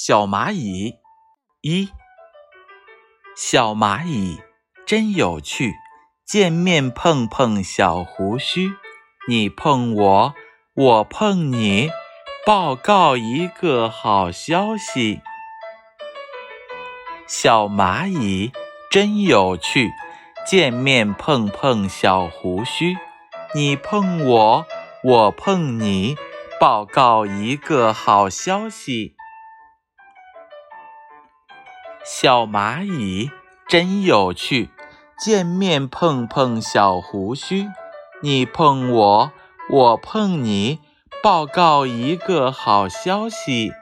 小蚂蚁一，小蚂蚁真有趣，见面碰碰小胡须，你碰我，我碰你，报告一个好消息。小蚂蚁真有趣，见面碰碰小胡须，你碰我，我碰你，报告一个好消息。小蚂蚁真有趣，见面碰碰小胡须，你碰我，我碰你，报告一个好消息。